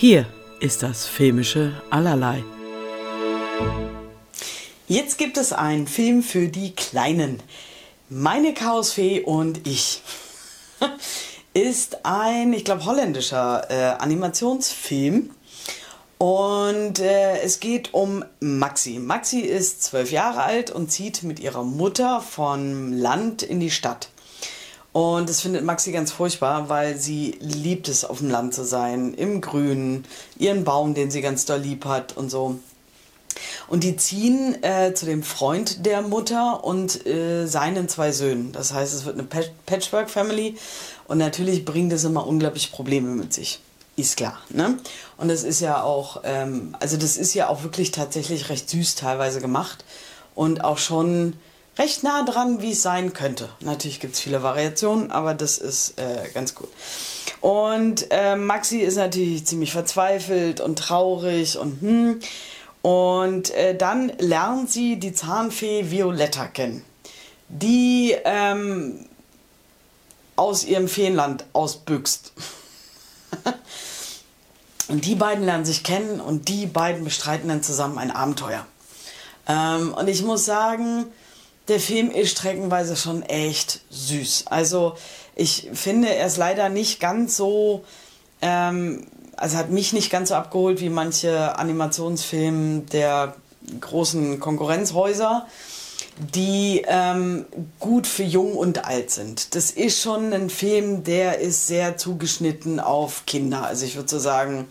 Hier ist das filmische Allerlei. Jetzt gibt es einen Film für die Kleinen. Meine Chaosfee und ich ist ein, ich glaube, holländischer äh, Animationsfilm. Und äh, es geht um Maxi. Maxi ist zwölf Jahre alt und zieht mit ihrer Mutter vom Land in die Stadt. Und das findet Maxi ganz furchtbar, weil sie liebt es, auf dem Land zu sein, im Grünen, ihren Baum, den sie ganz doll lieb hat und so. Und die ziehen äh, zu dem Freund der Mutter und äh, seinen zwei Söhnen. Das heißt, es wird eine Patchwork-Family und natürlich bringt es immer unglaublich Probleme mit sich. Ist klar, ne? Und das ist ja auch, ähm, also das ist ja auch wirklich tatsächlich recht süß teilweise gemacht und auch schon recht nah dran, wie es sein könnte. Natürlich gibt es viele Variationen, aber das ist äh, ganz gut. Und äh, Maxi ist natürlich ziemlich verzweifelt und traurig und hm. Und äh, dann lernt sie die Zahnfee Violetta kennen, die ähm, aus ihrem Feenland ausbüchst. und die beiden lernen sich kennen und die beiden bestreiten dann zusammen ein Abenteuer. Ähm, und ich muss sagen, der Film ist streckenweise schon echt süß. Also ich finde, er ist leider nicht ganz so, ähm, also hat mich nicht ganz so abgeholt wie manche Animationsfilme der großen Konkurrenzhäuser, die ähm, gut für jung und alt sind. Das ist schon ein Film, der ist sehr zugeschnitten auf Kinder. Also ich würde so sagen,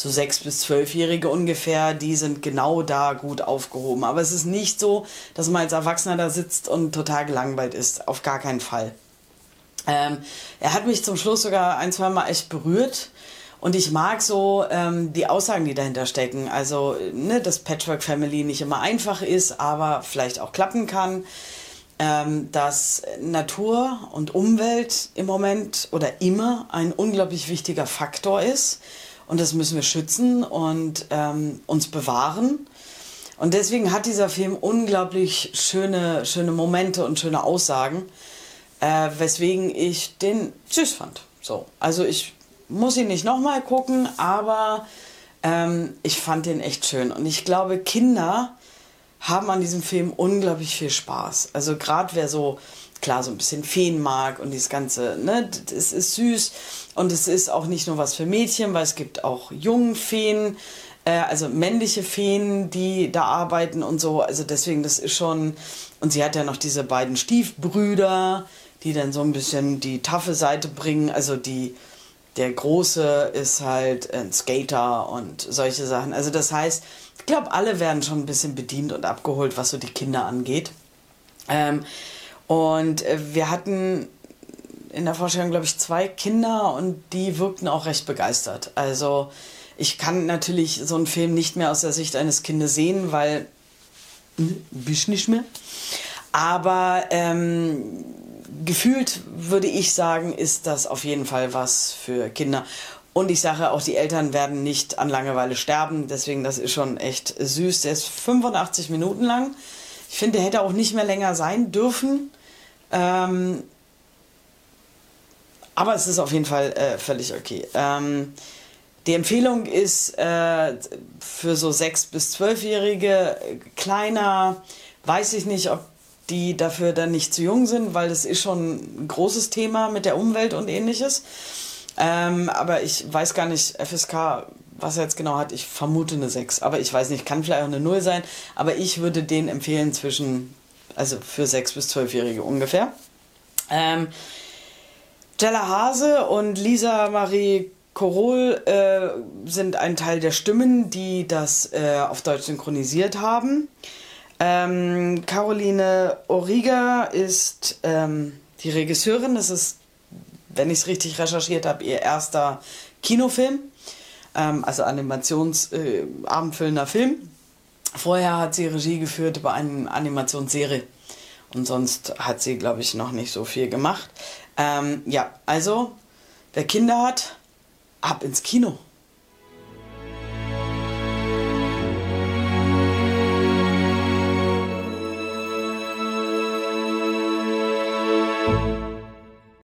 so sechs bis zwölfjährige ungefähr, die sind genau da gut aufgehoben. Aber es ist nicht so, dass man als Erwachsener da sitzt und total gelangweilt ist. Auf gar keinen Fall. Ähm, er hat mich zum Schluss sogar ein, zwei Mal echt berührt. Und ich mag so ähm, die Aussagen, die dahinter stecken. Also, ne, dass Patchwork Family nicht immer einfach ist, aber vielleicht auch klappen kann. Ähm, dass Natur und Umwelt im Moment oder immer ein unglaublich wichtiger Faktor ist und das müssen wir schützen und ähm, uns bewahren. Und deswegen hat dieser Film unglaublich schöne, schöne Momente und schöne Aussagen, äh, weswegen ich den süß fand. So, also ich muss ihn nicht nochmal gucken, aber ähm, ich fand den echt schön. Und ich glaube, Kinder haben an diesem Film unglaublich viel Spaß. Also gerade wer so klar so ein bisschen Feenmark und dieses ganze, ne, es ist süß. Und es ist auch nicht nur was für Mädchen, weil es gibt auch jungen Feen, äh, also männliche Feen, die da arbeiten und so, also deswegen, das ist schon, und sie hat ja noch diese beiden Stiefbrüder, die dann so ein bisschen die taffe Seite bringen, also die, der Große ist halt ein Skater und solche Sachen, also das heißt, ich glaube, alle werden schon ein bisschen bedient und abgeholt, was so die Kinder angeht. Ähm, und äh, wir hatten in der Vorstellung, glaube ich, zwei Kinder und die wirkten auch recht begeistert. Also ich kann natürlich so einen Film nicht mehr aus der Sicht eines Kindes sehen, weil hm, bist nicht mehr. Aber ähm, gefühlt würde ich sagen, ist das auf jeden Fall was für Kinder. Und ich sage auch, die Eltern werden nicht an Langeweile sterben. Deswegen, das ist schon echt süß. Der ist 85 Minuten lang. Ich finde, der hätte auch nicht mehr länger sein dürfen. Ähm, aber es ist auf jeden Fall äh, völlig okay. Ähm, die Empfehlung ist äh, für so 6- bis 12-Jährige kleiner, weiß ich nicht, ob die dafür dann nicht zu jung sind, weil das ist schon ein großes Thema mit der Umwelt und ähnliches. Ähm, aber ich weiß gar nicht, FSK, was er jetzt genau hat, ich vermute eine 6. Aber ich weiß nicht, kann vielleicht auch eine 0 sein. Aber ich würde den empfehlen zwischen also für 6- bis 12-Jährige ungefähr. Ähm, Jella Hase und Lisa Marie Korol äh, sind ein Teil der Stimmen, die das äh, auf Deutsch synchronisiert haben. Ähm, Caroline Origa ist ähm, die Regisseurin. Das ist, wenn ich es richtig recherchiert habe, ihr erster Kinofilm. Ähm, also animationsabendfüllender äh, Film. Vorher hat sie Regie geführt bei einer Animationsserie. Und sonst hat sie, glaube ich, noch nicht so viel gemacht. Ähm, ja, also, wer Kinder hat, ab ins Kino.